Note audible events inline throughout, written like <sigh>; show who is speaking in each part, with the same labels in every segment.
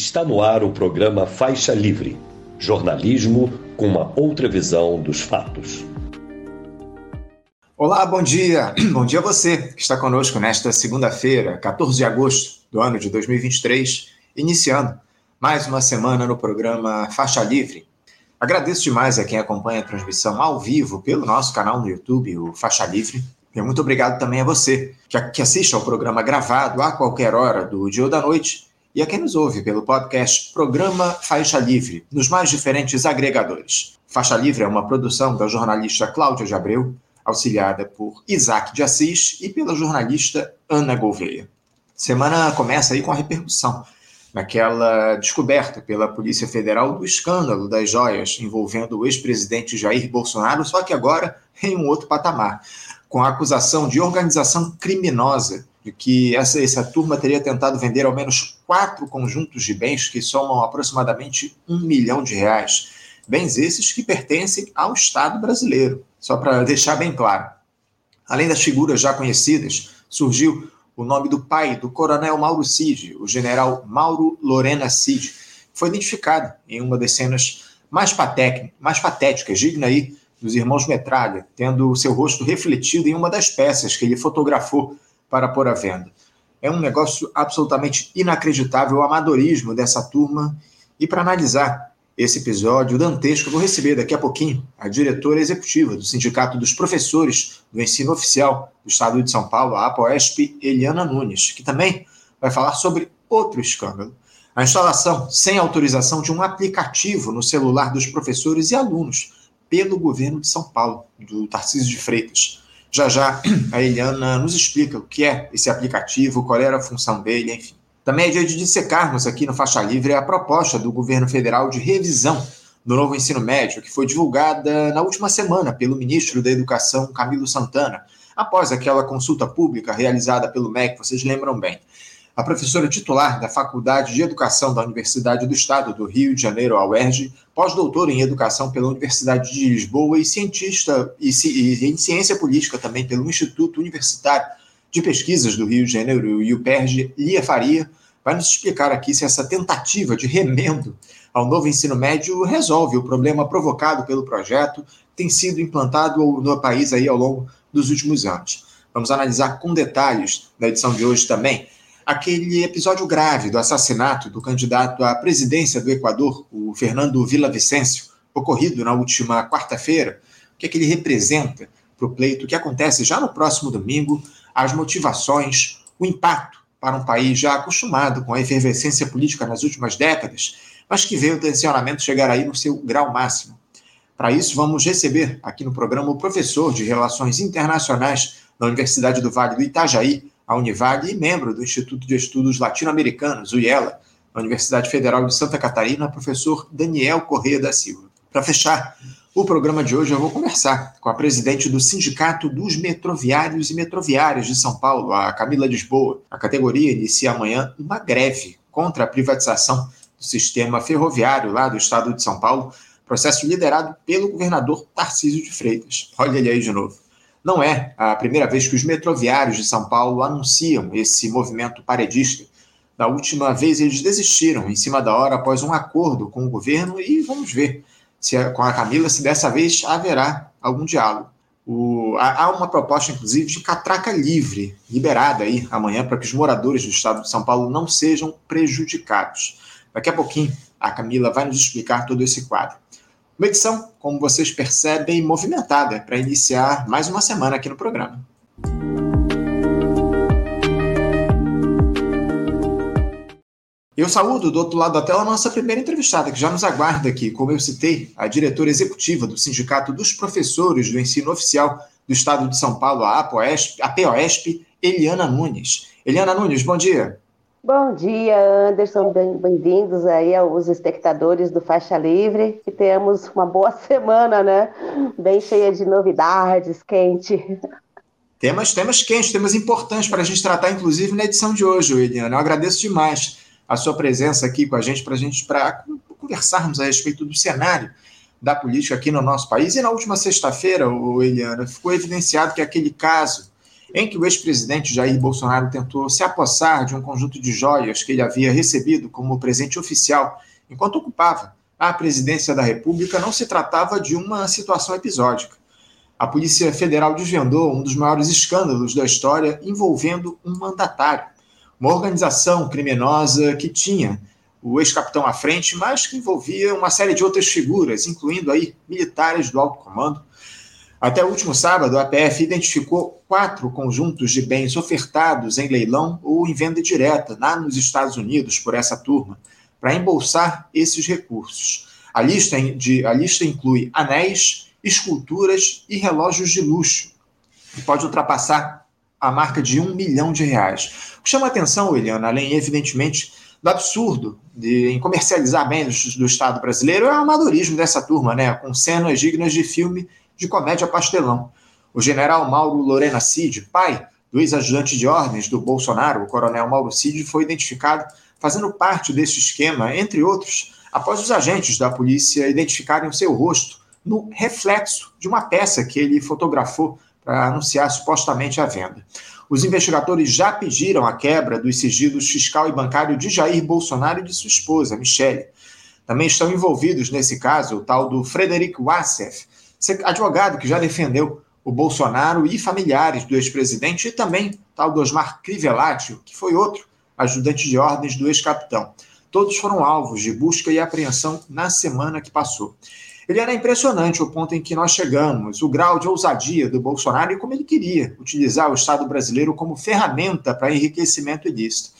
Speaker 1: Está no ar o programa Faixa Livre jornalismo com uma outra visão dos fatos.
Speaker 2: Olá, bom dia. <clears throat> Bom dia a você que está conosco nesta segunda-feira, 14 de agosto do ano de 2023, iniciando mais uma semana no programa Faixa Livre. Agradeço demais a quem acompanha a transmissão ao vivo pelo nosso canal no YouTube, o Faixa Livre. E muito obrigado também a você que assiste ao programa gravado a qualquer hora do dia ou da noite e a quem nos ouve pelo podcast Programa Faixa Livre, nos mais diferentes agregadores. Faixa Livre é uma produção da jornalista Cláudia de Abreu, auxiliada por Isaac de Assis e pela jornalista Ana Gouveia. Semana começa aí com a repercussão naquela descoberta pela Polícia Federal do escândalo das joias envolvendo o ex-presidente Jair Bolsonaro, só que agora em um outro patamar, com a acusação de organização criminosa de que essa, essa turma teria tentado vender ao menos quatro conjuntos de bens que somam aproximadamente um milhão de reais. Bens esses que pertencem ao Estado brasileiro, só para deixar bem claro. Além das figuras já conhecidas, surgiu o nome do pai do coronel Mauro Cid, o general Mauro Lorena Cid, foi identificado em uma das cenas mais, mais patéticas, digna aí dos irmãos Metralha, tendo seu rosto refletido em uma das peças que ele fotografou para pôr à venda. É um negócio absolutamente inacreditável o amadorismo dessa turma. E para analisar esse episódio dantesco, eu vou receber daqui a pouquinho a diretora executiva do Sindicato dos Professores do Ensino Oficial do Estado de São Paulo, a APOESP, Eliana Nunes, que também vai falar sobre outro escândalo. A instalação sem autorização de um aplicativo no celular dos professores e alunos pelo governo de São Paulo, do Tarcísio de Freitas. Já já a Eliana nos explica o que é esse aplicativo, qual era a função dele, enfim. Também é dia de dissecarmos aqui no Faixa Livre a proposta do governo federal de revisão do novo ensino médio, que foi divulgada na última semana pelo ministro da Educação, Camilo Santana, após aquela consulta pública realizada pelo MEC, vocês lembram bem a professora titular da Faculdade de Educação da Universidade do Estado do Rio de Janeiro, a UERJ, pós-doutora em Educação pela Universidade de Lisboa e cientista e, e, em Ciência Política também pelo Instituto Universitário de Pesquisas do Rio de Janeiro e o PERJ, Lia Faria, vai nos explicar aqui se essa tentativa de remendo ao novo ensino médio resolve o problema provocado pelo projeto tem sido implantado no país aí ao longo dos últimos anos. Vamos analisar com detalhes na edição de hoje também aquele episódio grave do assassinato do candidato à presidência do Equador, o Fernando Villavicencio, ocorrido na última quarta-feira, o que, é que ele representa para o pleito que acontece já no próximo domingo, as motivações, o impacto para um país já acostumado com a efervescência política nas últimas décadas, mas que vê o tensionamento chegar aí no seu grau máximo. Para isso, vamos receber aqui no programa o professor de Relações Internacionais da Universidade do Vale do Itajaí, a Univale e membro do Instituto de Estudos Latino-Americanos, o IELA, na Universidade Federal de Santa Catarina, professor Daniel Corrêa da Silva. Para fechar o programa de hoje, eu vou conversar com a presidente do Sindicato dos Metroviários e Metroviárias de São Paulo, a Camila Lisboa. A categoria inicia amanhã uma greve contra a privatização do sistema ferroviário lá do estado de São Paulo, processo liderado pelo governador Tarcísio de Freitas. Olha ele aí de novo. Não é a primeira vez que os metroviários de São Paulo anunciam esse movimento paredista. Da última vez, eles desistiram em cima da hora após um acordo com o governo e vamos ver se com a Camila se dessa vez haverá algum diálogo. O, há uma proposta, inclusive, de catraca livre, liberada aí amanhã, para que os moradores do estado de São Paulo não sejam prejudicados. Daqui a pouquinho, a Camila vai nos explicar todo esse quadro. Uma edição, como vocês percebem, movimentada para iniciar mais uma semana aqui no programa. Eu saúdo do outro lado da tela a nossa primeira entrevistada, que já nos aguarda aqui, como eu citei, a diretora executiva do Sindicato dos Professores do Ensino Oficial do Estado de São Paulo, a APOESP, a POESP Eliana Nunes. Eliana Nunes, bom dia.
Speaker 3: Bom dia, Anderson. Bem-vindos aí aos espectadores do Faixa Livre. Que tenhamos uma boa <laughs> semana, né? Bem cheia de novidades, quente.
Speaker 2: Temas, temas quentes, temas importantes para a gente tratar, inclusive, na edição de hoje, Eliana. Eu agradeço demais a sua presença aqui com a gente, para a gente pra conversarmos a respeito do cenário da política aqui no nosso país. E na última sexta-feira, Eliana, ficou evidenciado que aquele caso em que o ex-presidente Jair Bolsonaro tentou se apossar de um conjunto de joias que ele havia recebido como presente oficial enquanto ocupava a presidência da República, não se tratava de uma situação episódica. A Polícia Federal desvendou um dos maiores escândalos da história envolvendo um mandatário, uma organização criminosa que tinha o ex-capitão à frente, mas que envolvia uma série de outras figuras, incluindo aí militares do alto comando, até o último sábado, a PF identificou quatro conjuntos de bens ofertados em leilão ou em venda direta lá nos Estados Unidos por essa turma, para embolsar esses recursos. A lista, de, a lista inclui anéis, esculturas e relógios de luxo, e pode ultrapassar a marca de um milhão de reais. O que chama a atenção, Eliana, além, evidentemente, do absurdo de em comercializar bens do, do Estado brasileiro, é o amadorismo dessa turma, né, com cenas dignas de filme de comédia pastelão. O general Mauro Lorena Cid, pai do ex-ajudante de ordens do Bolsonaro, o coronel Mauro Cid, foi identificado fazendo parte desse esquema, entre outros, após os agentes da polícia identificarem o seu rosto no reflexo de uma peça que ele fotografou para anunciar supostamente a venda. Os investigadores já pediram a quebra dos sigilos fiscal e bancário de Jair Bolsonaro e de sua esposa, Michele. Também estão envolvidos nesse caso o tal do Frederic Wassef, advogado que já defendeu o Bolsonaro e familiares do ex-presidente, e também tal do Osmar Crivellati, que foi outro ajudante de ordens do ex-capitão. Todos foram alvos de busca e apreensão na semana que passou. Ele era impressionante o ponto em que nós chegamos, o grau de ousadia do Bolsonaro e como ele queria utilizar o Estado brasileiro como ferramenta para enriquecimento ilícito.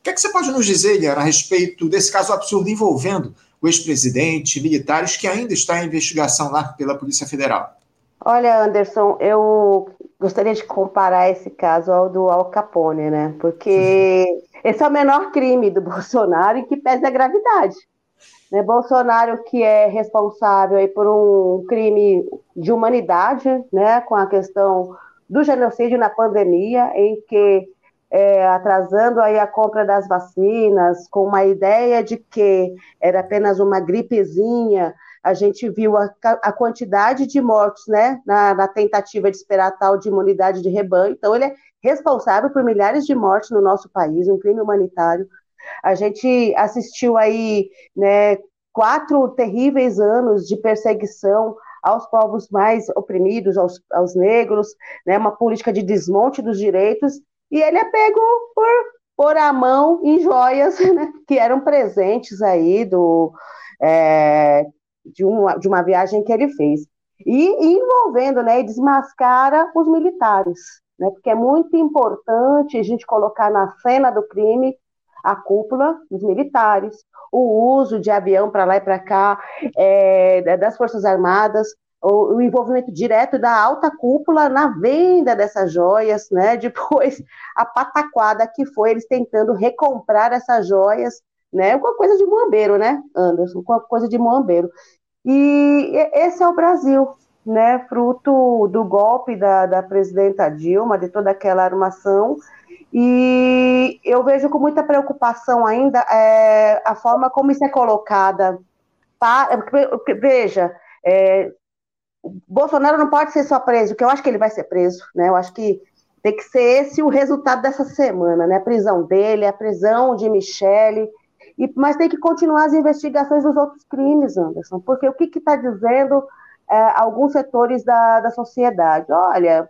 Speaker 2: O que, é que você pode nos dizer, Eliana, a respeito desse caso absurdo envolvendo o ex-presidente, militares, que ainda está em investigação lá pela Polícia Federal.
Speaker 3: Olha, Anderson, eu gostaria de comparar esse caso ao do Al Capone, né? Porque esse é o menor crime do <laughs> Bolsonaro e que pesa a gravidade. Né? Bolsonaro que é responsável aí por um crime de humanidade, né? Com a questão do genocídio na pandemia, em que é, atrasando aí a compra das vacinas, com uma ideia de que era apenas uma gripezinha. A gente viu a, a quantidade de mortos, né, na, na, tentativa de esperar tal de imunidade de rebanho. Então, ele é responsável por milhares de mortes no nosso país, um crime humanitário. A gente assistiu aí, né, quatro terríveis anos de perseguição aos povos mais oprimidos, aos, aos negros, né, uma política de desmonte dos direitos, e ele é pego por a mão em joias <laughs> né, que eram presentes aí do, é, de, uma, de uma viagem que ele fez. E envolvendo, né, e desmascara os militares, né, porque é muito importante a gente colocar na cena do crime a cúpula dos militares, o uso de avião para lá e para cá, é, das Forças Armadas, o, o, envolvimento direto da alta cúpula na venda dessas joias, né? <laughs> Depois a pataquada que foi eles tentando recomprar essas joias, né? Uma coisa de moambeiro, né, Anderson? Uma coisa de moambeiro. E esse é o Brasil, né? Fruto do golpe da, da presidenta Dilma, de toda aquela armação. E eu vejo com muita preocupação ainda é, a forma como isso é colocada. Veja, é, Bolsonaro não pode ser só preso, que eu acho que ele vai ser preso, né? Eu acho que tem que ser esse o resultado dessa semana, né? A prisão dele, a prisão de Michele, e, mas tem que continuar as investigações dos outros crimes, Anderson, porque o que está dizendo é, alguns setores da, da sociedade? Olha,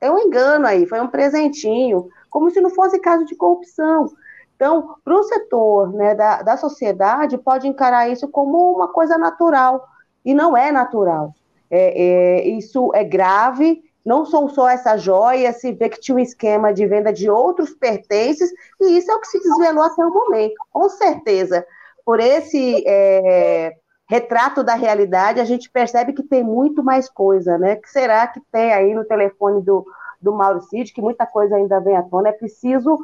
Speaker 3: tem um engano aí, foi um presentinho, como se não fosse caso de corrupção. Então, para o setor né, da, da sociedade, pode encarar isso como uma coisa natural, e não é natural. É, é, isso é grave, não são só essas joias, se vê que tinha um esquema de venda de outros pertences, e isso é o que se desvelou até o momento. Com certeza, por esse é, retrato da realidade, a gente percebe que tem muito mais coisa, né? que será que tem aí no telefone do, do Mauro Cid, que muita coisa ainda vem à tona? É preciso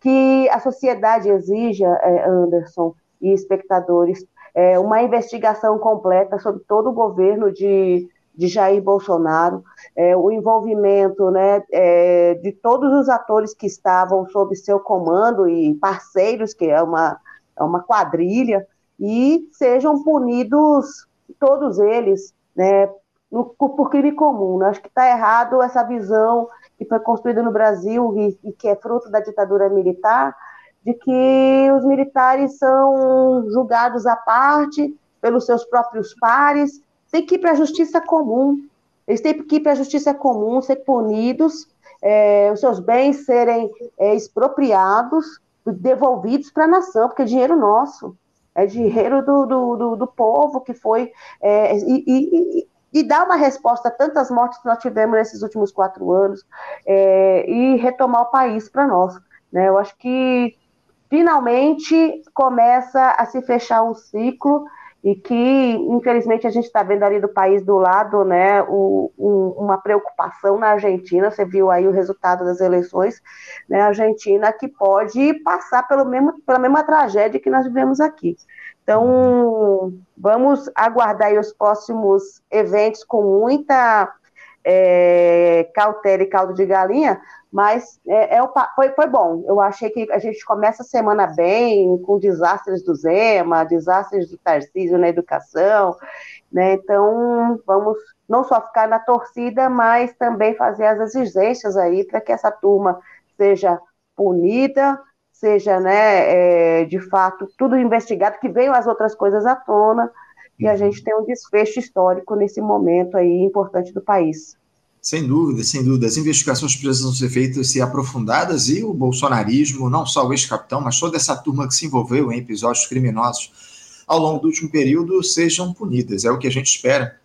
Speaker 3: que a sociedade exija, é, Anderson e espectadores, é, uma investigação completa sobre todo o governo de, de Jair Bolsonaro, é, o envolvimento né, é, de todos os atores que estavam sob seu comando e parceiros, que é uma, é uma quadrilha, e sejam punidos todos eles né, no, por crime comum. Né? Acho que está errado essa visão que foi construído no Brasil e, e que é fruto da ditadura militar, de que os militares são julgados à parte pelos seus próprios pares, tem que ir para a justiça comum. Eles têm que ir para a justiça comum, ser punidos, é, os seus bens serem é, expropriados, devolvidos para a nação, porque é dinheiro nosso, é dinheiro do, do, do, do povo que foi. É, e, e, e, dar uma resposta a tantas mortes que nós tivemos nesses últimos quatro anos é, e retomar o país para nós. Né? Eu acho que finalmente começa a se fechar um ciclo e que, infelizmente, a gente está vendo ali do país do lado, né, o, um, uma preocupação na Argentina, você viu aí o resultado das eleições, né, Argentina que pode passar pelo mesmo, pela mesma tragédia que nós vivemos aqui. Então, vamos aguardar os próximos eventos com muita é, cautela e caldo de galinha, mas é, é, foi, foi bom. Eu achei que a gente começa a semana bem, com desastres do Zema, desastres do Tarcísio na educação, né? Então, vamos não só ficar na torcida, mas também fazer as exigências aí para que essa turma seja punida, seja, né, é, de fato, tudo investigado, que venham as outras coisas à tona, e a uhum. gente tem um desfecho histórico nesse momento aí importante do país.
Speaker 2: Sem dúvida, sem dúvida. As investigações precisam ser feitas e aprofundadas e o bolsonarismo, não só o ex-capitão, mas toda essa turma que se envolveu em episódios criminosos ao longo do último período sejam punidas. É o que a gente espera,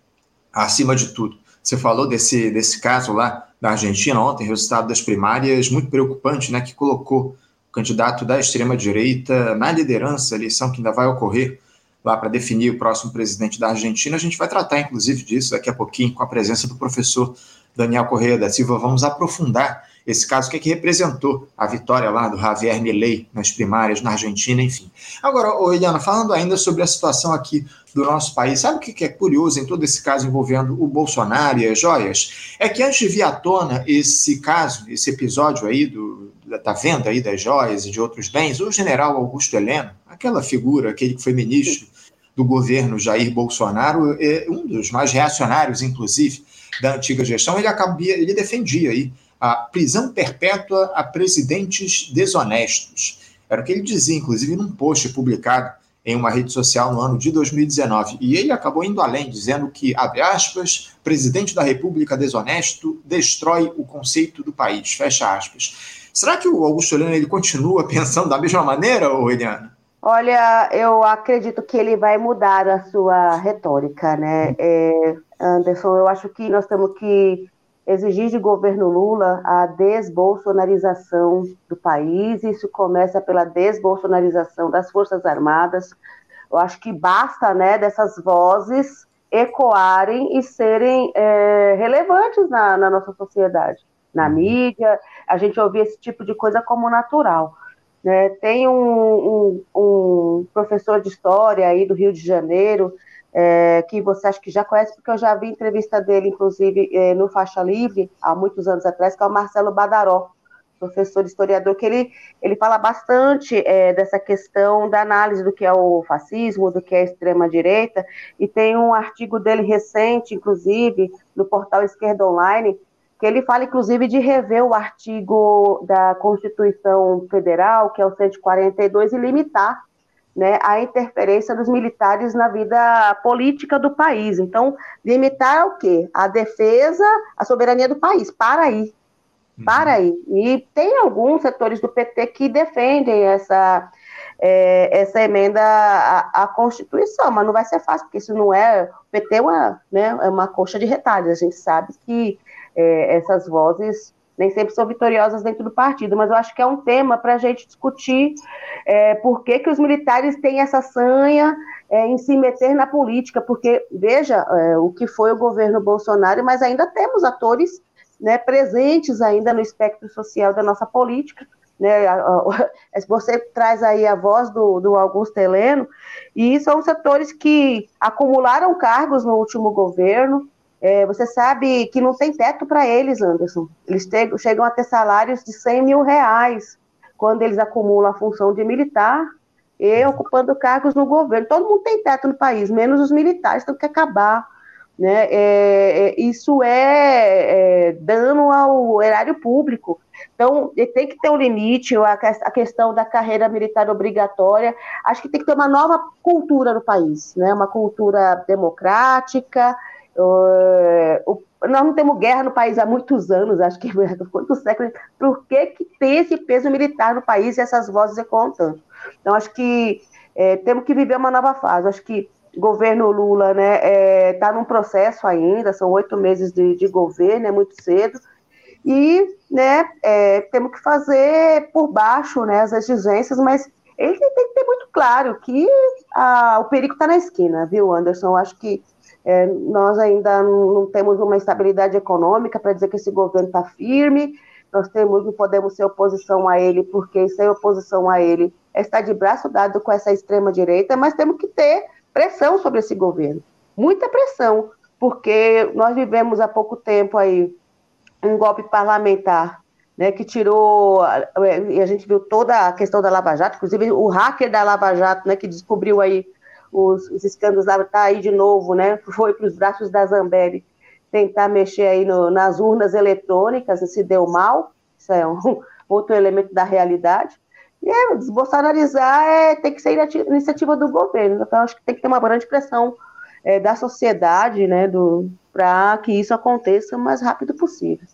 Speaker 2: acima de tudo. Você falou desse, desse caso lá da Argentina ontem, resultado das primárias, muito preocupante, né, que colocou o candidato da extrema-direita na liderança, eleição que ainda vai ocorrer lá para definir o próximo presidente da Argentina. A gente vai tratar, inclusive, disso daqui a pouquinho, com a presença do professor Daniel Correia da Silva, vamos aprofundar esse caso, o que, é que representou a vitória lá do Javier Milei nas primárias na Argentina, enfim. Agora, ô Eliana, falando ainda sobre a situação aqui do nosso país, sabe o que é curioso em todo esse caso envolvendo o Bolsonaro e as joias? É que antes de vir à tona esse caso, esse episódio aí do, da venda aí das joias e de outros bens, o general Augusto Heleno, aquela figura, aquele que foi ministro do governo Jair Bolsonaro, é um dos mais reacionários, inclusive, da antiga gestão, ele, acabia, ele defendia aí a prisão perpétua a presidentes desonestos. Era o que ele dizia, inclusive, num post publicado em uma rede social no ano de 2019. E ele acabou indo além, dizendo que, abre aspas, presidente da República desonesto destrói o conceito do país, fecha aspas. Será que o Augusto Helena ele continua pensando da mesma maneira, Eliana?
Speaker 3: Olha, eu acredito que ele vai mudar a sua retórica, né? É, Anderson, eu acho que nós temos que exigir de governo Lula a desbolsonarização do país. Isso começa pela desbolsonarização das Forças Armadas. Eu acho que basta, né, dessas vozes ecoarem e serem é, relevantes na, na, nossa sociedade, na uhum. mídia. A gente ouvir esse tipo de coisa como natural. Né? Tem um, um, um professor de história aí do Rio de Janeiro é, que você acha que já conhece, porque eu já vi entrevista dele, inclusive, é, no Faixa Livre, há muitos anos atrás, que é o Marcelo Badaró, professor historiador, que ele, ele fala bastante é, dessa questão da análise do que é o fascismo, do que é a extrema-direita, e tem um artigo dele recente, inclusive, no portal Esquerda Online, que ele fala, inclusive, de rever o artigo da Constituição Federal, que é o 142, e limitar né, a interferência dos militares na vida política do país. Então, limitar o quê? A defesa, a soberania do país. Para aí. Uhum. Para aí. E tem alguns setores do PT que defendem essa, é, essa emenda à, à, Constituição, mas não vai ser fácil, porque isso não é. O PT é uma, né, é uma coxa de retalhos. A gente sabe que é, essas vozes nem sempre são vitoriosas dentro do partido, mas eu acho que é um tema para a gente discutir é, por que, que os militares têm essa sanha é, em se meter na política, porque, veja, é, o que foi o governo Bolsonaro, mas ainda temos atores né, presentes ainda no espectro social da nossa política, né, <laughs> você traz aí a voz do, do Augusto Heleno, e são setores que acumularam cargos no último governo, é, você sabe que não tem teto para eles, Anderson. Eles te, chegam a ter salários de 100 mil reais quando eles acumulam a função de militar e ocupando cargos no governo. Todo mundo tem teto no país, menos os militares, tem que acabar né? É, é, isso é, é, dano ao erário público. Então, tem que ter um limite, a, a, questão da carreira militar obrigatória. Acho que tem que ter uma nova cultura no país, né? uma cultura democrática. Uh, nós não temos guerra no país há muitos anos, acho que quantos séculos. Por que, que tem esse peso militar no país e essas vozes ecoam tanto? Então, acho que é, temos que viver uma nova fase. Acho que governo Lula está né, é, num processo ainda, são oito meses de, de, governo, é muito cedo, e né, é, temos que fazer por baixo né, as exigências, mas ele tem que ter muito claro que a, o perigo está na esquina, viu, Anderson? Acho que é, nós ainda não, temos uma estabilidade econômica para dizer que esse governo está firme, nós temos, não podemos ser oposição a ele, porque ser oposição a ele é estar de braço dado com essa extrema-direita, mas temos que ter pressão sobre esse governo, muita pressão, porque nós vivemos há pouco tempo aí um golpe parlamentar, né, que tirou, e a gente viu toda a questão da Lava Jato, inclusive o hacker da Lava Jato, né, que descobriu aí os, os escândalos lá, está aí de novo, né, <laughs> foi para os braços da Zambelli tentar mexer aí no, nas urnas eletrônicas, se deu mal, isso é um <laughs> outro elemento da realidade, e é, desbolsonarizar é, tem que ser iniciativa do governo. Então, acho que tem que ter uma grande pressão é, da sociedade né, para que isso aconteça o mais rápido possível.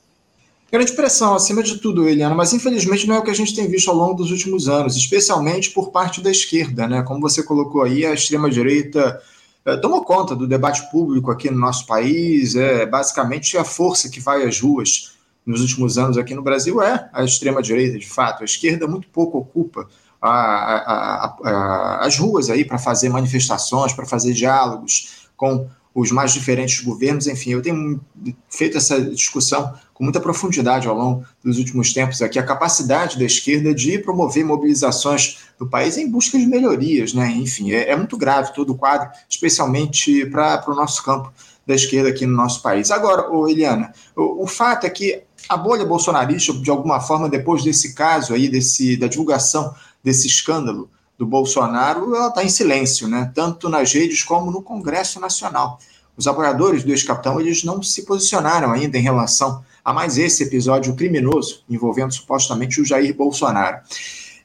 Speaker 2: Grande pressão, acima de tudo, Eliana, mas infelizmente não é o que a gente tem visto ao longo dos últimos anos, especialmente por parte da esquerda. Né? Como você colocou aí, a extrema-direita é, tomou conta do debate público aqui no nosso país, é basicamente a força que vai às ruas nos últimos anos aqui no Brasil é a extrema-direita, de fato. A esquerda muito pouco ocupa a, a, a, as ruas aí para fazer manifestações, para fazer diálogos com os mais diferentes governos. Enfim, eu tenho feito essa discussão com muita profundidade ao longo dos últimos tempos aqui, a capacidade da esquerda de promover mobilizações do país em busca de melhorias, né? Enfim, é, é muito grave todo o quadro, especialmente para o nosso campo da esquerda aqui no nosso país. Agora, ô Eliana, o, o fato é que a bolha bolsonarista, de alguma forma, depois desse caso aí, desse, da divulgação desse escândalo do Bolsonaro, ela está em silêncio, né? tanto nas redes como no Congresso Nacional. Os apoiadores do ex-capitão não se posicionaram ainda em relação a mais esse episódio criminoso envolvendo supostamente o Jair Bolsonaro.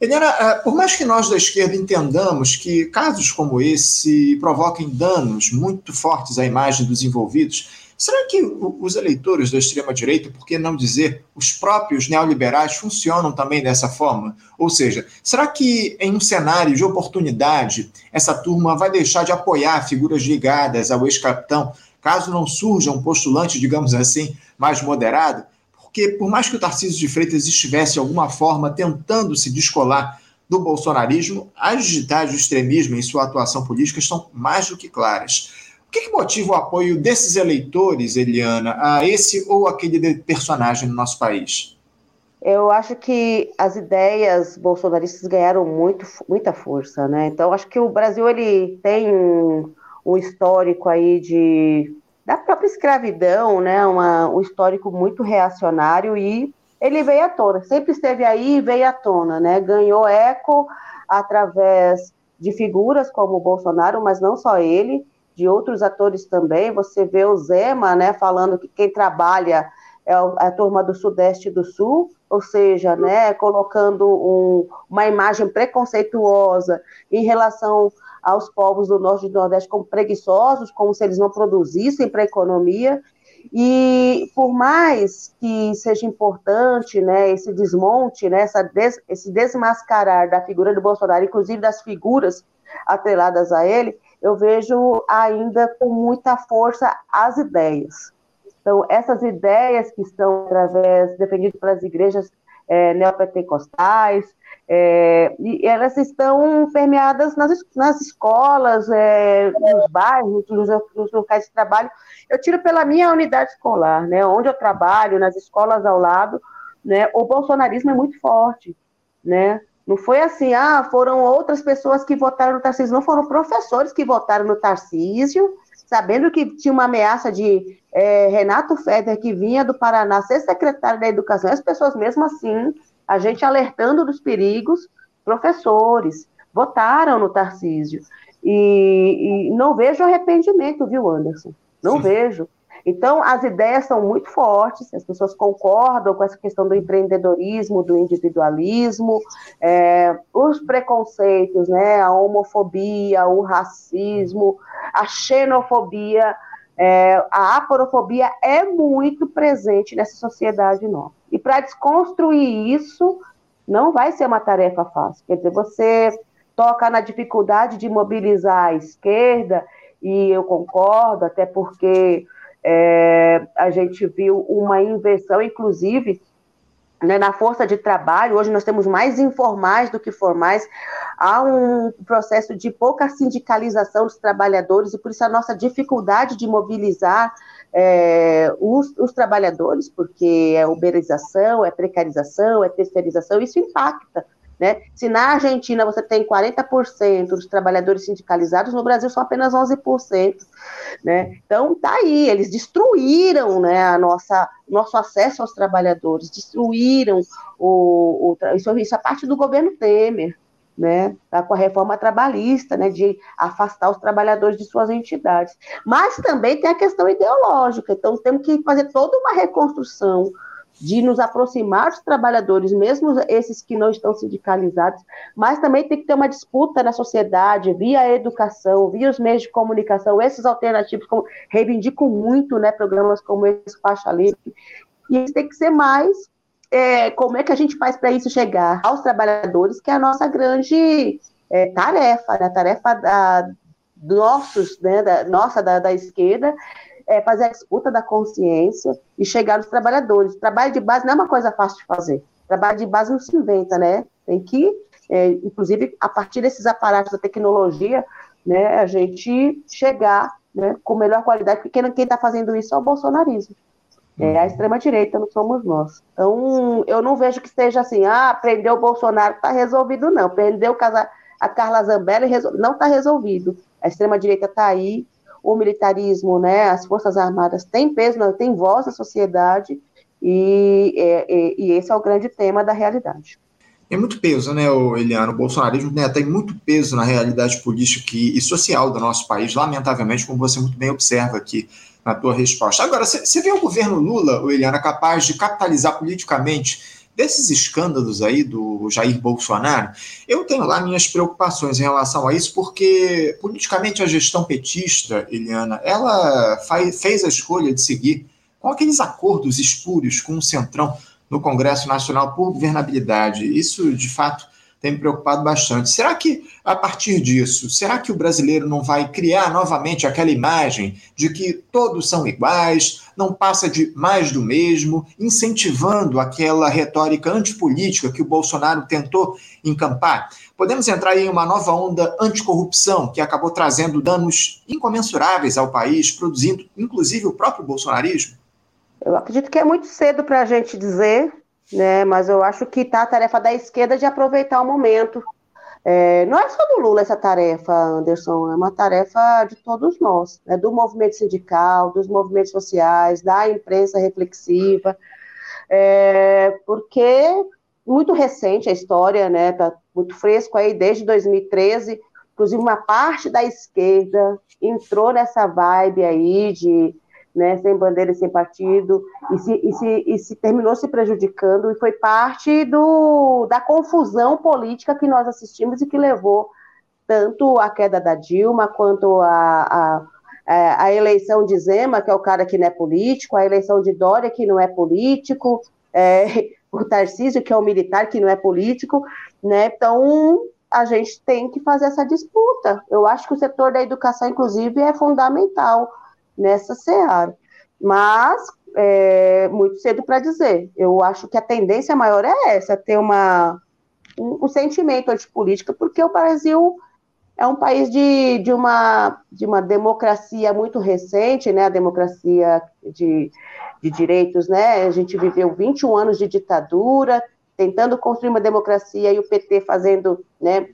Speaker 2: Helena, eh, por mais que nós da esquerda entendamos que casos como esse provoquem danos muito fortes à imagem dos envolvidos, Será que os eleitores da extrema-direita, por que não dizer os próprios neoliberais, funcionam também dessa forma? Ou seja, será que em um cenário de oportunidade, essa turma vai deixar de apoiar figuras ligadas ao ex-capitão, caso não surja um postulante, digamos assim, mais moderado? Porque, por mais que o Tarcísio de Freitas estivesse, de alguma forma, tentando se descolar do bolsonarismo, as digitais do extremismo em sua atuação política estão mais do que claras. O que, que, motiva o apoio desses eleitores, Eliana, a esse ou aquele personagem no nosso país?
Speaker 3: Eu acho que as ideias bolsonaristas ganharam muito, muita força, né? Então, acho que o Brasil ele tem um, um histórico aí de da própria escravidão, né? Uma, um histórico muito reacionário e ele veio à tona, sempre esteve aí e veio à tona, né? Ganhou eco através de figuras como o Bolsonaro, mas não só ele, de outros atores também. Você vê o Zema, né, falando que quem trabalha é a turma do Sudeste e do Sul, ou seja, né, colocando um, uma imagem preconceituosa em relação aos povos do Norte e do Nordeste como preguiçosos, como se eles não produzissem para a economia. E por mais que seja importante né, esse desmonte, né, des, esse desmascarar da figura do Bolsonaro, inclusive das figuras atreladas a ele, eu vejo ainda com muita força as ideias. Então, essas ideias que estão através, defendidas pelas igrejas é, neopentecostais, é, e elas estão permeadas nas, nas escolas, é, nos bairros, nos, nos, locais de trabalho. Eu tiro pela minha unidade escolar, né, onde eu trabalho, nas escolas ao lado, né, o bolsonarismo é muito forte, né, não foi assim, ah, foram outras pessoas que votaram no Tarcísio, não foram professores que votaram no Tarcísio, sabendo que tinha uma ameaça de é, Renato Feder, que vinha do Paraná, ser secretário da Educação, as pessoas mesmo assim, a gente alertando dos perigos, professores, votaram no Tarcísio. e, e não vejo arrependimento, viu, Anderson? Não Sim. vejo. Então, as ideias são muito fortes, as pessoas concordam com essa questão do empreendedorismo, do individualismo, é, os preconceitos, né, a homofobia, o racismo, a xenofobia, é, a aporofobia é muito presente nessa sociedade nova. E para desconstruir isso, não vai ser uma tarefa fácil. Quer dizer, você toca na dificuldade de mobilizar a esquerda, e eu concordo, até porque é, a gente viu uma inversão, inclusive, né, na força de trabalho. Hoje nós temos mais informais do que formais. Há um processo de pouca sindicalização dos trabalhadores e por isso a nossa dificuldade de mobilizar é, os, os, trabalhadores, porque é uberização, é precarização, é terceirização, isso impacta né? Se na Argentina você tem 40% dos trabalhadores sindicalizados, no Brasil são apenas 11%. Né? Então, tá aí, eles destruíram né, a nossa, nosso acesso aos trabalhadores, destruíram o, o isso, isso é parte do governo Temer. Né, tá com a reforma trabalhista, né, de afastar os trabalhadores de suas entidades. Mas também tem a questão ideológica, então temos que fazer toda uma reconstrução de nos aproximar dos trabalhadores, mesmo esses que não estão sindicalizados, mas também tem que ter uma disputa na sociedade, via educação, via os meios de comunicação, esses alternativos, como, reivindicam muito, né, programas como esse Faixa Livre, e isso tem que ser mais, é, como é que a gente faz para isso chegar aos trabalhadores, que é a nossa grande é, tarefa, né, a tarefa da, nossos, né, da, nossa, da, da esquerda, é, fazer a disputa da consciência e chegar nos trabalhadores. Trabalho de base não é uma coisa fácil de fazer. Trabalho de base não se inventa, né? Tem que, é, inclusive, a partir desses aparatos da tecnologia, né, a gente chegar né, com melhor qualidade, porque quem está fazendo isso é o bolsonarismo. É a uhum. extrema-direita, não somos nós. Então, eu não vejo que seja assim, ah, prendeu o Bolsonaro, está resolvido, não. Prendeu a Carla Zambelli, não está resolvido. A extrema-direita está aí, o militarismo, né, as Forças Armadas têm peso, têm voz na sociedade, e, e, e, esse é o grande tema da realidade.
Speaker 2: É muito peso, né, Eliano? O bolsonarismo né, tem muito peso na realidade política e social do nosso país, lamentavelmente, como você muito bem observa aqui na tua resposta. Agora, você vê o governo Lula, Eliana, capaz de capitalizar politicamente desses escândalos aí do Jair Bolsonaro, eu tenho lá minhas preocupações em relação a isso, porque politicamente a gestão petista, Eliana, ela faz, fez a escolha de seguir com aqueles acordos espúrios com o Centrão no Congresso Nacional por governabilidade. Isso, de fato, tem me preocupado bastante. Será que, a partir disso, será que o brasileiro não vai criar novamente aquela imagem de que todos são iguais, não passa de mais do mesmo, incentivando aquela retórica antipolítica que o Bolsonaro tentou encampar? Podemos entrar em uma nova onda anticorrupção que acabou trazendo danos incomensuráveis ao país, produzindo inclusive o próprio bolsonarismo?
Speaker 3: Eu acredito que é muito cedo para a gente dizer, né? Mas eu acho que está a tarefa da esquerda de aproveitar o momento. É, não é só do Lula essa tarefa, Anderson, é uma tarefa de todos nós, né? do movimento sindical, dos movimentos sociais, da imprensa reflexiva, é, porque muito recente a história, né? Tá muito fresco aí desde 2013. Inclusive uma parte da esquerda entrou nessa vibe aí de né, sem bandeira e sem partido, e se, e, se, e se terminou se prejudicando, e foi parte do, da confusão política que nós assistimos e que levou tanto a queda da Dilma, quanto a, a, a eleição de Zema, que é o cara que não é político, a eleição de Dória, que não é político, é, <laughs> o Tarcísio, que é o militar, que não é político, né, então a gente tem que fazer essa disputa. Eu acho que o setor da educação, inclusive, é fundamental, nessa seara. Mas, é, muito cedo para dizer. Eu acho que a tendência maior é essa, ter uma, um, um sentimento antipolítica, porque o Brasil é um país de, de, uma, de uma democracia muito recente, né, a democracia de, de direitos, né, a gente viveu 21 anos de ditadura, tentando construir uma democracia e o PT fazendo, né,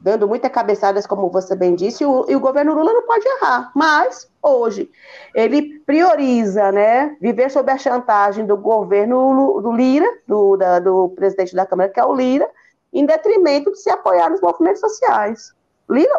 Speaker 3: dando muitas cabeçadas, como você bem disse, e o, e o, governo Lula não pode errar. Mas, hoje, ele prioriza né, viver sob a chantagem do governo do Lira, do, da, do presidente da Câmara, que é o Lira, em detrimento de se apoiar nos movimentos sociais.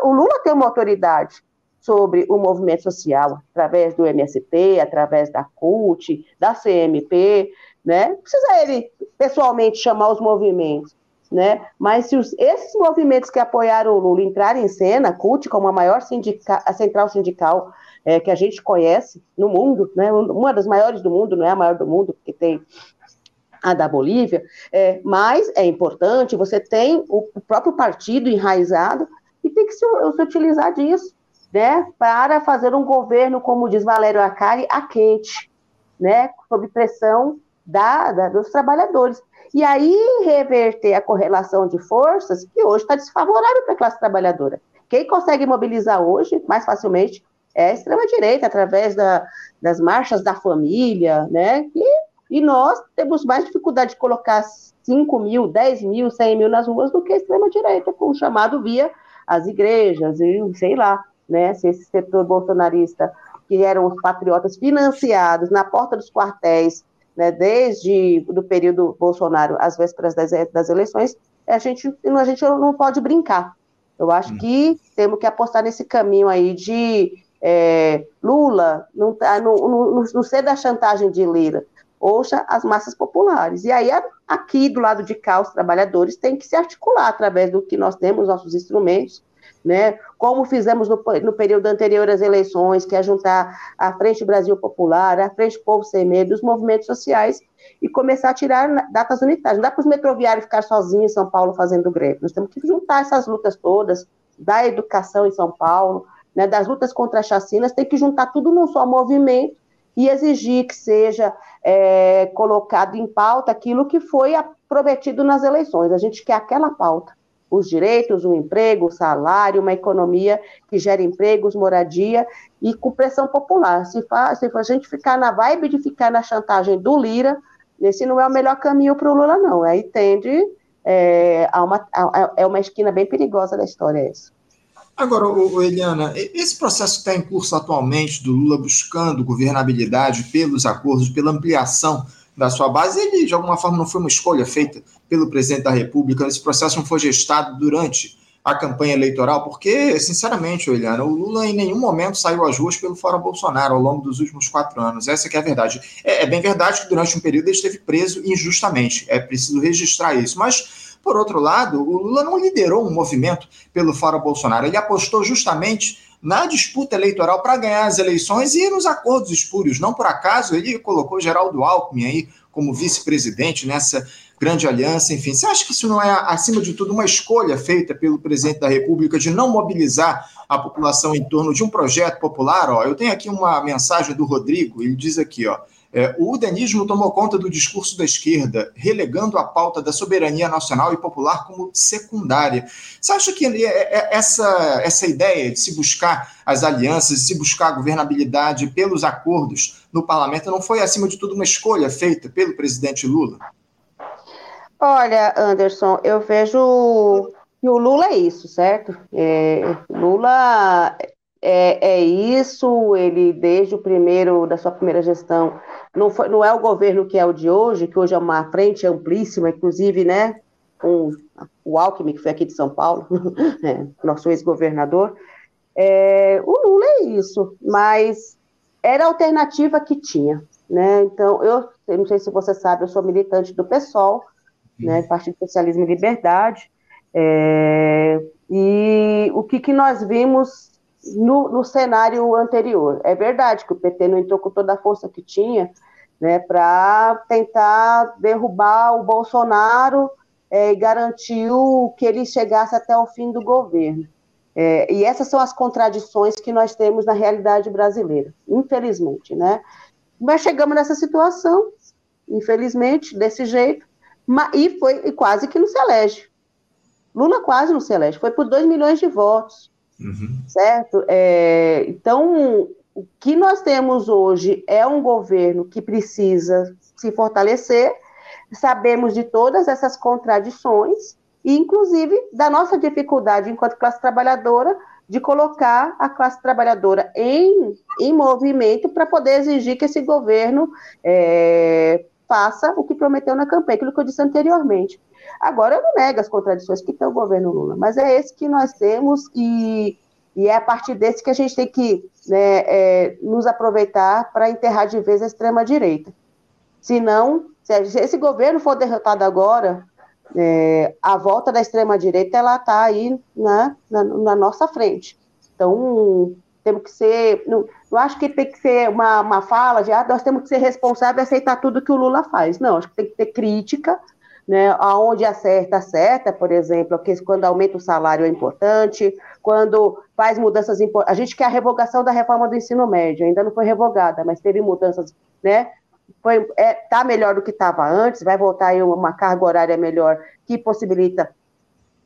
Speaker 3: o Lula tem uma autoridade sobre o movimento social, através do MST, através da CUT, da CMP, né? Precisa ele pessoalmente chamar os movimentos, né? Mas se os, esses movimentos que apoiaram o Lula entrarem em cena, CUT como a maior sindica, a central sindical é, que a gente conhece no mundo, né? Uma das maiores do mundo, não é a maior do mundo, porque tem a da Bolívia, é, mas é importante, você tem o, o próprio partido enraizado e tem que se, se utilizar disso, né, para fazer um governo, como diz Valério Acari, a quente, né, sob pressão da, da, dos trabalhadores. E aí reverter a correlação de forças que hoje está desfavorável para a classe trabalhadora. Quem consegue mobilizar hoje, mais facilmente, é a extrema-direita, através da, das marchas da família, né, e e nós temos mais dificuldade de colocar 5 mil, 10 mil, 100 mil nas ruas do que a extrema-direita, com o chamado via as igrejas, e sei lá, né, se esse setor bolsonarista, que eram os patriotas financiados na porta dos quartéis, né, desde o período Bolsonaro, às vésperas das, das eleições, a gente, a gente não pode brincar. Eu acho hum. que temos que apostar nesse caminho aí de é, Lula não, tá, não, não, não ser da chantagem de Lira, ouça as massas populares. E aí, aqui do lado de cá, os trabalhadores têm que se articular através do que nós temos, nossos instrumentos, né? Como fizemos no, no, período anterior às eleições, que é juntar a Frente Brasil Popular, a Frente Povo Sem Medo, os movimentos sociais e começar a tirar datas unitárias. Não dá para os metroviários ficar sozinhos em São Paulo fazendo greve. Nós temos que juntar essas lutas todas, da educação em São Paulo, né, das lutas contra as chacinas, tem que juntar tudo num só movimento e exigir que seja é, colocado em pauta aquilo que foi prometido nas eleições. A gente quer aquela pauta. Os direitos, o emprego, o salário, uma economia que gera empregos, moradia e com pressão popular. Se, fa, se a gente ficar na vibe de ficar na chantagem do Lira, esse não é o melhor caminho para o Lula, não. Aí tende é, a uma, a, é uma esquina bem perigosa da história essa.
Speaker 2: Agora, Eliana, esse processo que está em curso atualmente do Lula buscando governabilidade pelos acordos, pela ampliação da sua base, ele de alguma forma não foi uma escolha feita pelo presidente da República, esse processo não foi gestado durante a campanha eleitoral, porque, sinceramente, Eliana, o Lula em nenhum momento saiu às ruas pelo fora Bolsonaro ao longo dos últimos quatro anos. Essa é a verdade. É, é bem verdade que durante um período ele esteve preso injustamente. É preciso registrar isso. Mas por outro lado, o Lula não liderou um movimento pelo Fora Bolsonaro, ele apostou justamente na disputa eleitoral para ganhar as eleições e nos acordos espúrios. Não por acaso ele colocou Geraldo Alckmin aí como vice-presidente nessa grande aliança, enfim. Você acha que isso não é, acima de tudo, uma escolha feita pelo presidente da República de não mobilizar a população em torno de um projeto popular? Ó, eu tenho aqui uma mensagem do Rodrigo, ele diz aqui, ó. É, o udenismo tomou conta do discurso da esquerda, relegando a pauta da soberania nacional e popular como secundária. Você acha que é, é, essa, essa ideia de se buscar as alianças, de se buscar a governabilidade pelos acordos no parlamento não foi, acima de tudo, uma escolha feita pelo presidente Lula?
Speaker 3: Olha, Anderson, eu vejo que o Lula é isso, certo? É, Lula é, é, isso, ele desde o primeiro, da sua primeira gestão, não, foi, não é o governo que é o de hoje, que hoje é uma frente amplíssima, inclusive, né, com o Alckmin, que foi aqui de São Paulo, <laughs> é, nosso ex-governador, é, o Lula é isso, mas era a alternativa que tinha, né, então, eu, eu não sei se você sabe, eu sou militante do PSOL, né, Partido Socialismo e Liberdade, é, e o que, que nós vimos no, no, cenário anterior. É verdade que o PT não entrou com toda a força que tinha né, para tentar derrubar o Bolsonaro é, e garantiu que ele chegasse até o fim do governo. É, e essas são as contradições que nós temos na realidade brasileira, infelizmente, né? Mas chegamos nessa situação, infelizmente, desse jeito, e foi e quase que não se elege. Lula quase não se elege, foi por 2 milhões de votos. Uhum. Certo? É, então, o que nós temos hoje é um governo que precisa se fortalecer, sabemos de todas essas contradições, e inclusive da nossa dificuldade enquanto classe trabalhadora de colocar a classe trabalhadora em, em movimento para poder exigir que esse governo é, faça o que prometeu na campanha, aquilo que eu disse anteriormente. Agora, eu não nego as contradições que tem o governo Lula, mas é esse que nós temos e, e é a partir desse que a gente tem que né, é, nos aproveitar para enterrar de vez a extrema-direita. Se não, se esse governo for derrotado agora, é, a volta da extrema-direita ela está aí né, na, na, nossa frente. Então, temos que ser. Não, não acho que tem que ser uma, uma fala de ah, nós temos que ser responsáveis e aceitar tudo que o Lula faz. Não, acho que tem que ter crítica, né, aonde acerta, acerta, por exemplo, que quando aumenta o salário é importante, quando faz mudanças importantes. A gente quer a revogação da reforma do ensino médio, ainda não foi revogada, mas teve mudanças, né? Foi, é, tá melhor do que estava antes, vai voltar aí uma carga horária melhor que possibilita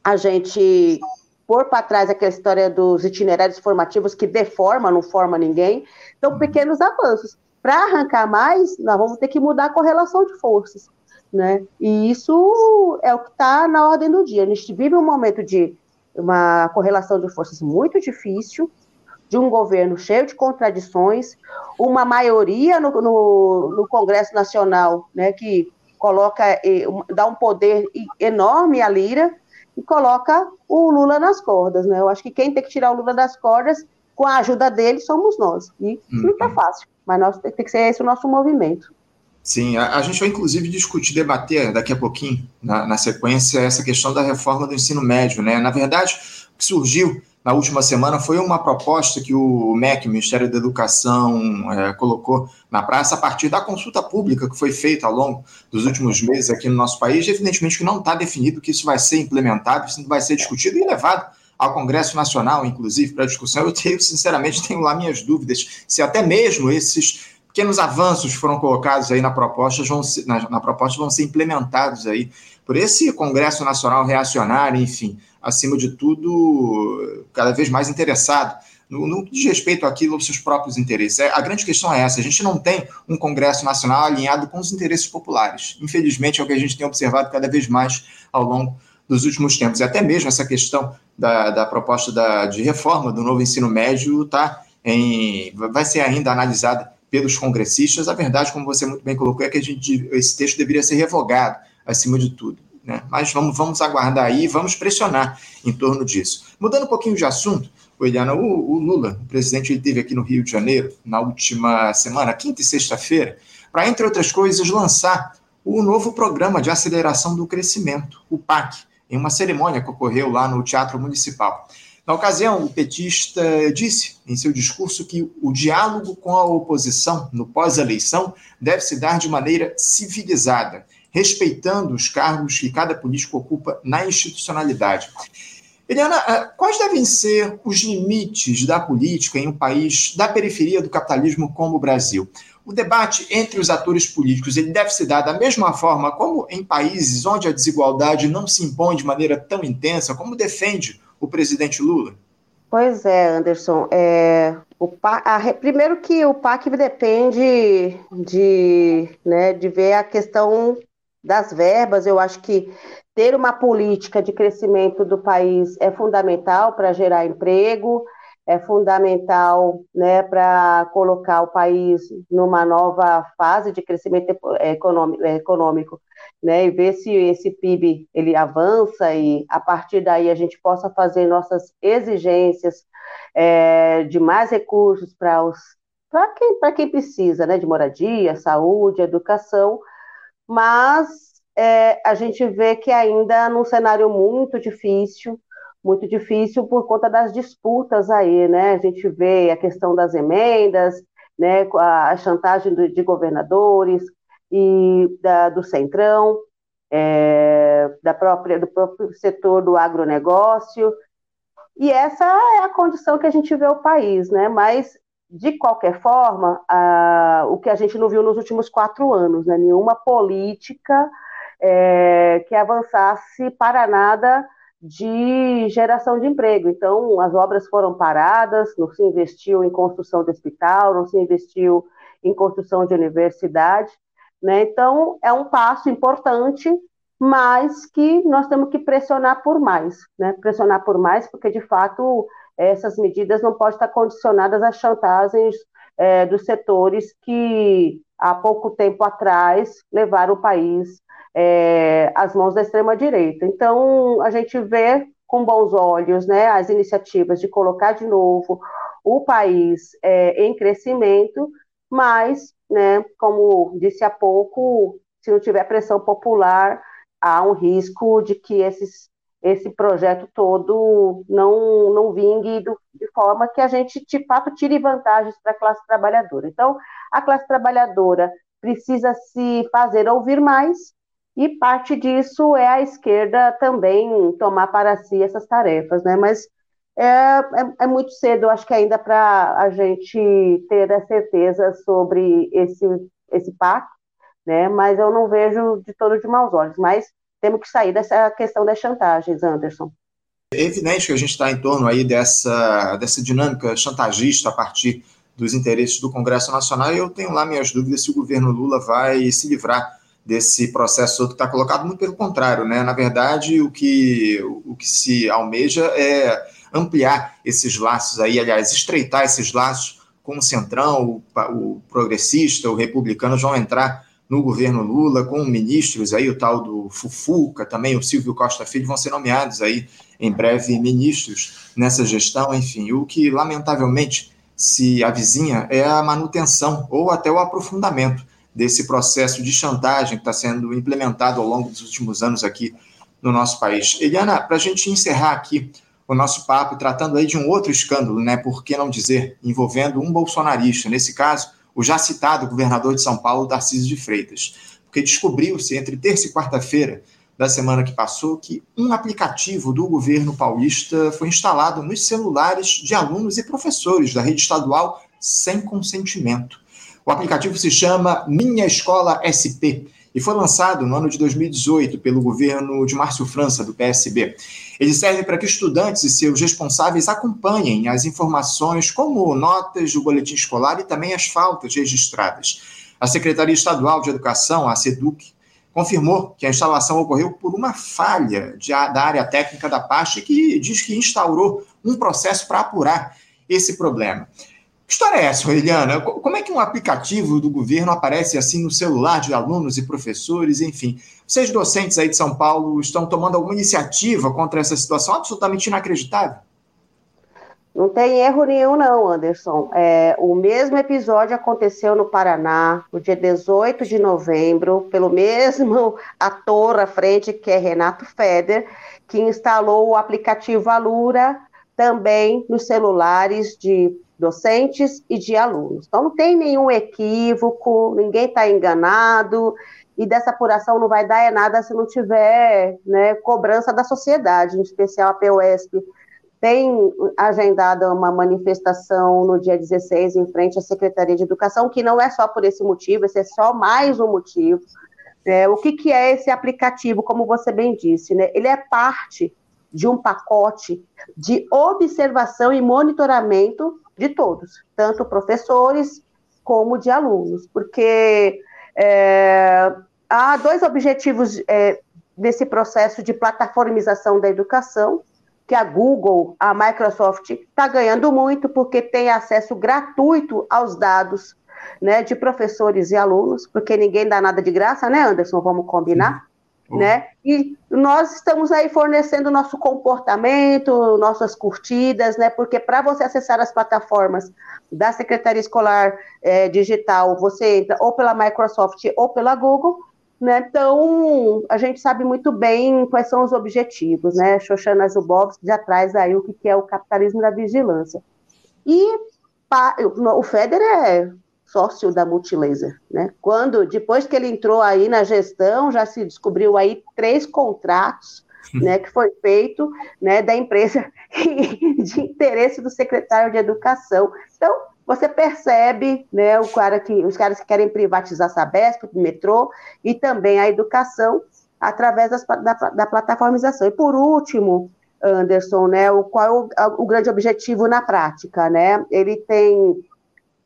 Speaker 3: a gente pôr para trás aquela história dos itinerários formativos que deforma, não forma ninguém. Então, uhum. pequenos avanços. Para arrancar mais, nós vamos ter que mudar a correlação de forças. Né? E isso é o que está na ordem do dia. A gente vive um momento de uma correlação de forças muito difícil, de um governo cheio de contradições, uma maioria no, no, no Congresso Nacional né, que coloca, dá um poder enorme à Lira, e coloca o Lula nas cordas, né? Eu acho que quem tem que tirar o Lula das cordas, com a ajuda dele, somos nós. E uhum. não está fácil, mas nós tem que ser esse o nosso movimento.
Speaker 2: Sim, a, a, gente vai inclusive discutir, debater daqui a pouquinho, na, na, sequência, essa questão da reforma do ensino médio, né? Na verdade, o que surgiu na última semana foi uma proposta que o MEC, o Ministério da Educação, é, colocou na praça a partir da consulta pública que foi feita ao longo dos últimos meses aqui no nosso país. Evidentemente que não está definido que isso vai ser implementado, isso vai ser discutido e levado ao Congresso Nacional, inclusive, para discussão. Eu tenho, sinceramente, tenho lá minhas dúvidas se até mesmo esses pequenos avanços foram colocados aí na proposta vão na, na proposta vão ser implementados aí por esse Congresso Nacional reacionário, enfim acima de tudo, cada vez mais interessado no, no que diz respeito àquilo aos seus próprios interesses. É, a grande questão é essa: a gente não tem um Congresso Nacional alinhado com os interesses populares. Infelizmente, é o que a gente tem observado cada vez mais ao longo dos últimos tempos. E até mesmo essa questão da, da proposta da, de reforma do novo ensino médio tá em, vai ser ainda analisada pelos congressistas. A verdade, como você muito bem colocou, é que gente, esse texto deveria ser revogado, acima de tudo. Né? Mas vamos, vamos aguardar aí, vamos pressionar em torno disso. Mudando um pouquinho de assunto, Eliana, o, o Lula, o presidente, ele esteve aqui no Rio de Janeiro na última semana, quinta e sexta-feira, para, entre outras coisas, lançar o novo programa de aceleração do crescimento, o PAC, em uma cerimônia que ocorreu lá no Teatro Municipal. Na ocasião, o petista disse em seu discurso que o diálogo com a oposição no pós-eleição deve se dar de maneira civilizada respeitando os cargos que cada político ocupa na institucionalidade. Eliana, eh, quais devem ser os limites da política em um país da periferia do capitalismo como o Brasil? O debate entre os atores políticos ele deve se dar da mesma forma como em países onde a desigualdade não se impõe de maneira tão intensa, como defende o presidente Lula?
Speaker 3: Pois é, Anderson. É, a, primeiro que o PAC depende de, né, de ver a questão das verbas. Eu acho que ter uma política de crescimento do país é fundamental para gerar emprego, é fundamental né, para colocar o país numa nova fase de crescimento econômico, econômico né, e ver se esse PIB ele avança e a partir daí a gente possa fazer nossas exigências é, de mais recursos para os para quem, quem precisa, né, de moradia, saúde, educação, mas é, a gente vê que ainda num cenário muito difícil, muito difícil por conta das disputas aí, né? A gente vê a questão das emendas, né, a chantagem de governadores e da, do centrão, é, da própria do próprio setor do agronegócio. E essa é a condição que a gente vê o país, né? Mas de qualquer forma, o que a gente não viu nos últimos quatro anos, né? nenhuma política é, que avançasse para nada de geração de emprego. Então, as obras foram paradas, não se investiu em construção de hospital, não se investiu em construção de universidade. Né? Então, é um passo importante, mas que nós temos que pressionar por mais, né? pressionar por mais, porque de fato essas medidas não podem estar condicionadas às chantagens é, dos setores que há pouco tempo atrás levaram o país é, as mãos da extrema-direita. Então, a gente vê com bons olhos né, as iniciativas de colocar de novo o país é, em crescimento, mas, né, como disse há pouco, se não tiver pressão popular, há um risco de que esses, esse projeto todo não, não vingue do, de forma que a gente, de fato, tire vantagens para a classe trabalhadora. Então, a classe trabalhadora precisa se fazer ouvir mais, e parte disso é a esquerda também tomar para si essas tarefas, né? Mas é, é, é muito cedo, acho que ainda para a gente ter a certeza sobre esse, esse pacto, né? Mas eu não vejo de todo de maus olhos. Mas temos que sair dessa questão das chantagens, Anderson.
Speaker 2: É evidente que a gente está em torno aí dessa, dessa dinâmica chantagista a partir dos interesses do Congresso Nacional e eu tenho lá minhas dúvidas se o governo Lula vai se livrar desse processo que está colocado, muito pelo contrário, né? Na verdade, o que, o que se almeja é ampliar esses laços aí, aliás, estreitar esses laços com o Centrão, o, o progressista, o republicano vão entrar no governo Lula, com ministros aí, o tal do Fufuca, também o Silvio Costa Filho, vão ser nomeados aí em breve ministros nessa gestão, enfim, o que lamentavelmente se avizinha é a manutenção ou até o aprofundamento desse processo de chantagem que está sendo implementado ao longo dos últimos anos aqui no nosso país. Eliana, para a gente encerrar aqui o nosso papo, tratando aí de um outro escândalo, né, por que não dizer, envolvendo um bolsonarista, nesse caso, o já citado governador de São Paulo, Tarcísio de Freitas, porque descobriu-se entre terça e quarta-feira da semana que passou que um aplicativo do governo paulista foi instalado nos celulares de alunos e professores da rede estadual sem consentimento. O aplicativo se chama Minha Escola SP e foi lançado no ano de 2018 pelo governo de Márcio França, do PSB. Ele serve para que estudantes e seus responsáveis acompanhem as informações, como notas do boletim escolar e também as faltas registradas. A Secretaria Estadual de Educação, a SEDUC, confirmou que a instalação ocorreu por uma falha de, da área técnica da pasta que diz que instaurou um processo para apurar esse problema. Que história é essa, Eliana? Como é que um aplicativo do governo aparece assim no celular de alunos e professores, enfim? Vocês, docentes aí de São Paulo, estão tomando alguma iniciativa contra essa situação absolutamente inacreditável?
Speaker 3: Não tem erro nenhum, não, Anderson. É, o mesmo episódio aconteceu no Paraná, no dia 18 de novembro, pelo mesmo <laughs> ator à frente, que é Renato Feder, que instalou o aplicativo Alura também nos celulares de docentes e de alunos. Então, não tem nenhum equívoco, ninguém está enganado, e dessa apuração não vai dar é nada se não tiver né, cobrança da sociedade, em especial a POSP tem agendada uma manifestação no dia 16 em frente à Secretaria de Educação, que não é só por esse motivo, esse é só mais um motivo. É, o que, que é esse aplicativo, como você bem disse, né? Ele é parte de um pacote de observação e monitoramento de todos, tanto professores como de alunos, porque é, há dois objetivos é, desse processo de plataformização da educação, que a Google, a Microsoft, está ganhando muito porque tem acesso gratuito aos dados né, de professores e alunos, porque ninguém dá nada de graça, né, Anderson? Vamos combinar? Né? E nós estamos aí fornecendo nosso comportamento, nossas curtidas, né? Porque para você acessar as plataformas da Secretaria Escolar é, Digital, você entra ou pela Microsoft ou pela Google, né? Então, a gente sabe muito bem quais são os objetivos, né? Shoshana Zuboff já traz aí o que é o capitalismo da vigilância. E o Feder é sócio da Multilaser, né? Quando depois que ele entrou aí na gestão, já se descobriu aí três contratos, né, que foi feito, né, da empresa <laughs> de interesse do secretário de Educação. Então, você percebe, né, o cara que os caras que querem privatizar a Sabesp, o metrô e também a educação através das, da, da plataformização. E por último, Anderson, né, o, qual é o, o grande objetivo na prática, né? Ele tem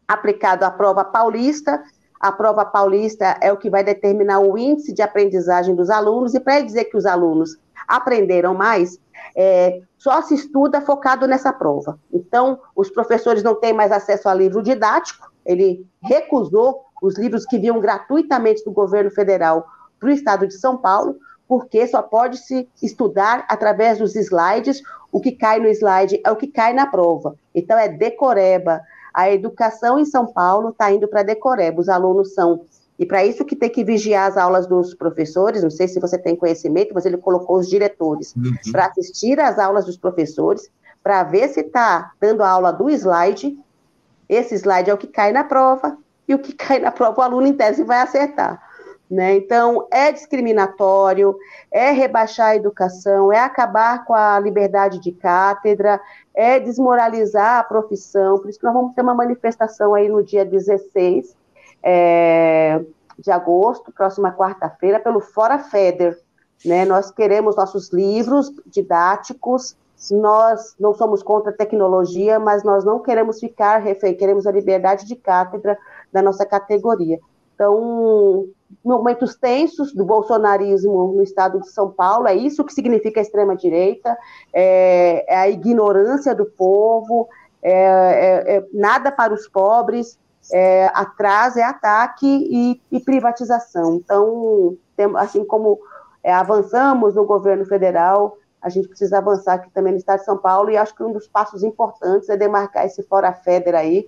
Speaker 3: aplicado a prova paulista. A prova paulista é o que vai determinar o índice de aprendizagem dos alunos, e para dizer que os alunos aprenderam mais, é, só se estuda focado nessa prova. Então, os professores não têm mais acesso a livro didático, ele recusou os livros que vinham gratuitamente do governo federal para o estado de São Paulo, porque só pode se estudar através dos slides. O que cai no slide é o que cai na prova. Então, é decoreba. A educação em São Paulo está indo para decoreba. Os alunos são. E para isso que tem que vigiar as aulas dos professores, não sei se você tem conhecimento, mas ele colocou os diretores uhum. para assistir às aulas dos professores, para ver se está dando a aula do slide. Esse slide é o que cai na prova, e o que <laughs> cai na prova o aluno em tese vai acertar. Né? Então, é discriminatório, é rebaixar a educação, é acabar com a liberdade de cátedra, é desmoralizar a profissão. Por isso que nós vamos ter uma manifestação aí no dia 16 é, de agosto, próxima quarta-feira, pelo Fora Feder. Né? Nós queremos nossos livros didáticos, nós não somos contra a tecnologia, mas nós não queremos ficar refém, queremos a liberdade de cátedra da nossa categoria. Então, momentos tensos do bolsonarismo no estado de São Paulo, é isso que significa a extrema-direita, é, é, a ignorância do povo, é, é, é nada para os pobres, é, atraso, é ataque e, e privatização. Então, tem, assim como é, avançamos no governo federal, a gente precisa avançar aqui também no estado de São Paulo, e acho que um dos passos importantes é demarcar esse fora-feder aí,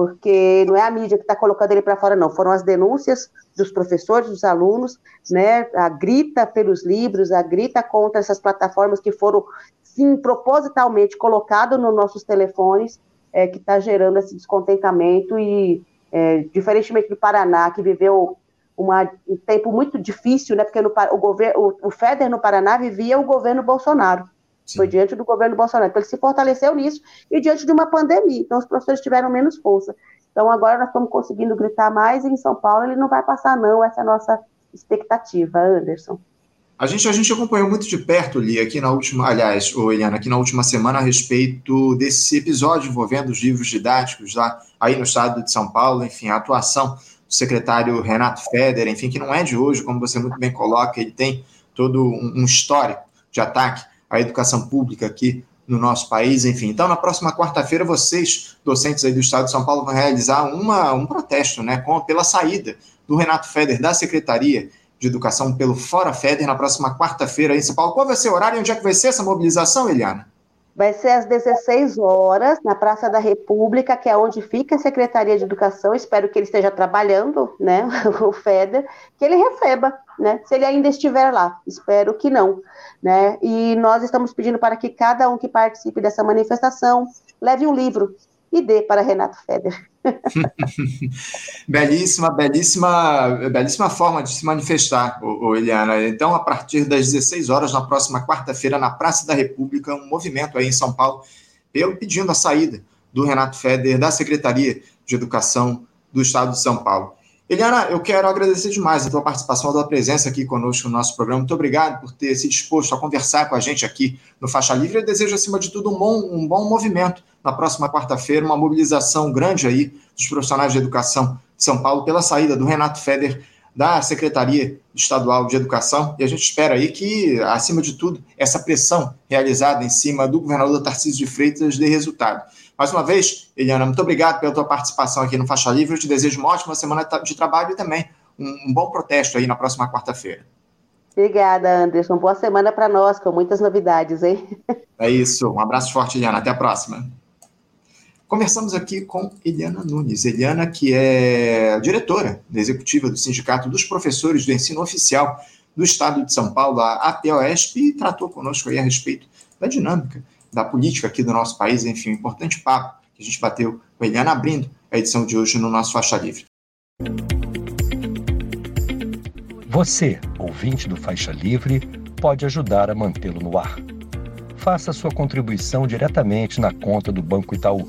Speaker 3: porque não é a mídia que está colocando ele para fora, não. Foram as denúncias dos professores, dos alunos, né? A grita pelos livros, a grita contra essas plataformas que foram, sim, propositalmente colocadas nos nossos telefones, é, que está gerando esse descontentamento e, é, diferentemente do Paraná, que viveu uma, um tempo muito difícil, né? Porque no, o, governo, o, o FEDER no Paraná vivia o governo Bolsonaro. Sim. Foi diante do governo Bolsonaro. Então, ele se fortaleceu nisso e diante de uma pandemia. Então, os professores tiveram menos força. Então, agora nós estamos conseguindo gritar mais e em São Paulo ele não vai passar, não. Essa é a nossa expectativa, Anderson.
Speaker 2: A gente, a gente acompanhou muito de perto, Li, aqui na última, aliás, ô Eliana, aqui na última semana a respeito desse episódio envolvendo os livros didáticos lá aí no estado de São Paulo, enfim, a atuação do secretário Renato Feder, enfim, que não é de hoje, como você muito bem coloca, ele tem todo um, um histórico de ataque a educação pública aqui no nosso país, enfim. Então, na próxima quarta-feira, vocês, docentes aí do Estado de São Paulo, vão realizar uma, um protesto, né, com, pela saída do Renato Feder da Secretaria de Educação pelo Fora Feder na próxima quarta-feira em São Paulo. Qual vai ser o horário e onde é que vai ser essa mobilização, Eliana?
Speaker 3: Vai ser às 16 horas, na Praça da República, que é onde fica a Secretaria de Educação. Espero que ele esteja trabalhando, né, <laughs> o FEDER, que ele receba, né, se ele ainda estiver lá. Espero que não, né. E nós estamos pedindo para que cada um que participe dessa manifestação leve um livro e dê para Renato Feder. <laughs>
Speaker 2: belíssima, belíssima, belíssima forma de se manifestar, Eliana. Então, a partir das 16 horas, na próxima quarta-feira, na Praça da República, um movimento aí em São Paulo, pelo pedindo a saída do Renato Feder da Secretaria de Educação do Estado de São Paulo. Eliana, eu quero agradecer demais a tua participação, a tua presença aqui conosco no nosso programa. Muito obrigado por ter se disposto a conversar com a gente aqui no Faixa Livre. Eu desejo, acima de tudo, um bom, um bom movimento na próxima quarta-feira, uma mobilização grande aí dos profissionais de educação de São Paulo pela saída do Renato Feder da Secretaria Estadual de Educação. E a gente espera aí que, acima de tudo, essa pressão realizada em cima do governador Tarcísio de Freitas dê resultado. Mais uma vez, Eliana, muito obrigado pela tua participação aqui no Faixa Livre. Eu te desejo uma ótima semana de trabalho e também um, bom protesto aí na próxima quarta-feira.
Speaker 3: Obrigada, Anderson. Boa semana para nós, com muitas novidades, hein?
Speaker 2: É isso. Um abraço forte, Eliana. Até a próxima. Conversamos aqui com Eliana Nunes. Eliana, que é diretora executiva do Sindicato dos Professores do Ensino Oficial do Estado de São Paulo, a APOESP, e tratou conosco aí a respeito da dinâmica da política aqui do nosso país, enfim, um importante papo que a gente bateu com Eliana abrindo a edição de hoje no nosso Faixa Livre.
Speaker 1: Você, ouvinte do Faixa Livre, pode ajudar a mantê-lo no ar. Faça sua contribuição diretamente na conta do Banco Itaú,